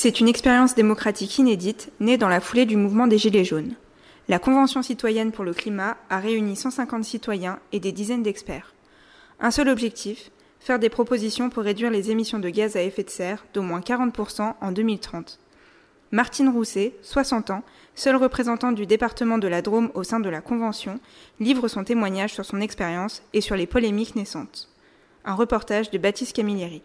C'est une expérience démocratique inédite née dans la foulée du mouvement des Gilets jaunes. La Convention citoyenne pour le climat a réuni 150 citoyens et des dizaines d'experts. Un seul objectif, faire des propositions pour réduire les émissions de gaz à effet de serre d'au moins 40% en 2030. Martine Rousset, 60 ans, seule représentante du département de la Drôme au sein de la Convention, livre son témoignage sur son expérience et sur les polémiques naissantes. Un reportage de Baptiste Camilleri.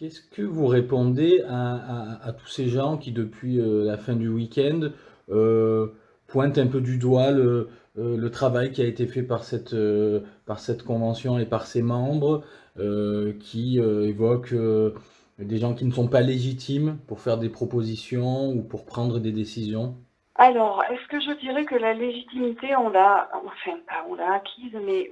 Qu'est-ce que vous répondez à, tous ces gens qui, depuis euh, la fin du week-end, euh, pointent un peu du doigt le, euh, travail qui a été fait par cette, convention et par ses membres, qui évoquent des gens qui ne sont pas légitimes pour faire des propositions ou pour prendre des décisions? Alors, est-ce que je dirais que la légitimité, on l'a, enfin, on l'a acquise, mais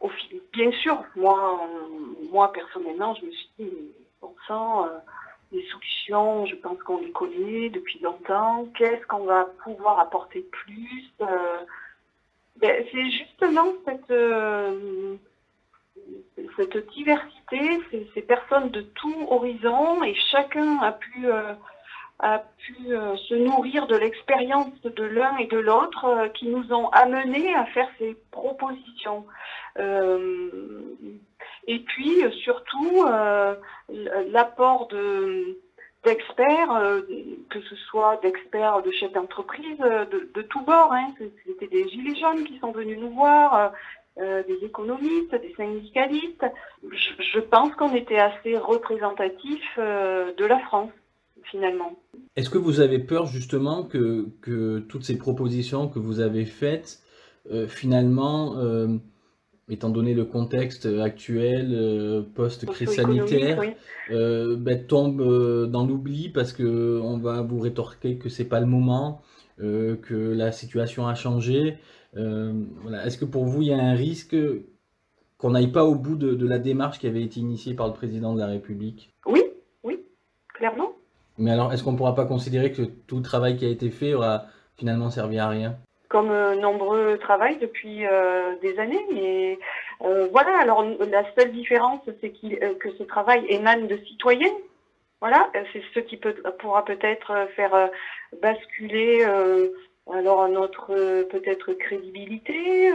au fil, bien sûr, moi, moi personnellement, je me suis dit, euh, les solutions, je pense qu'on les connaît depuis longtemps. Qu'est-ce qu'on va pouvoir apporter plus euh, ben, C'est justement euh, cette diversité, ces, personnes de tout horizon, et chacun a pu, a pu se nourrir de l'expérience de l'un et de l'autre qui nous ont amenés à faire ces propositions. Et puis euh, surtout euh, l'apport de d'experts, euh, que ce soit d'experts, de chefs d'entreprise, de, tous bords. Hein. C'était des gilets jaunes qui sont venus nous voir, des économistes, des syndicalistes. Je, je pense qu'on était assez représentatif de la France, finalement. Est-ce que vous avez peur justement que, que toutes ces propositions que vous avez faites, finalement, étant donné le contexte actuel euh, post-crise sanitaire, euh, ben, tombe euh, dans l'oubli parce que on va vous rétorquer que c'est pas le moment, que la situation a changé. voilà. Est-ce que pour vous il y a un risque qu'on n'aille pas au bout de, la démarche qui avait été initiée par le président de la République? Oui, oui, clairement. Mais alors, est-ce qu'on ne pourra pas considérer que tout le travail qui a été fait aura finalement servi à rien? Comme euh, nombreux travaillent depuis euh, des années. Mais euh, voilà, alors la seule différence, c'est que ce travail émane de citoyens. Voilà, c'est ce qui peut, pourra peut-être faire basculer alors notre peut-être crédibilité.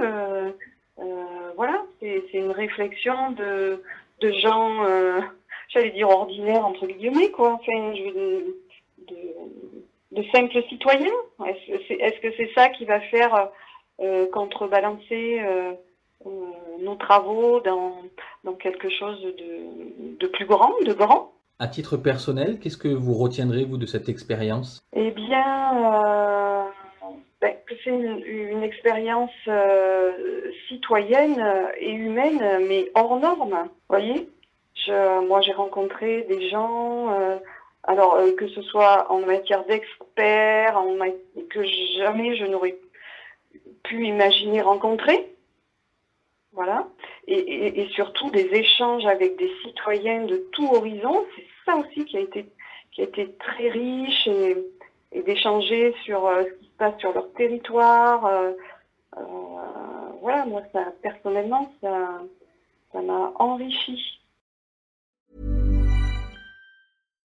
voilà, c'est une réflexion de, de gens, j'allais dire ordinaires entre guillemets, quoi. Enfin, je, de, de simples citoyens Est-ce que c'est ça qui va faire euh, contrebalancer euh, euh, nos travaux dans, dans quelque chose de, de, plus grand, de grand? À titre personnel, qu'est-ce que vous retiendrez, vous, de cette expérience? Eh bien, ben, c'est une, une expérience citoyenne et humaine, mais hors norme. Voyez? Moi, j'ai rencontré des gens alors euh, que ce soit en matière d'experts, que jamais je n'aurais pu imaginer rencontrer. Voilà. Et, surtout des échanges avec des citoyens de tout horizon. C'est ça aussi qui a été, qui a été très riche et, d'échanger sur euh, ce qui se passe sur leur territoire. Euh, voilà, moi, ça, personnellement, ça, ça m'a enrichi.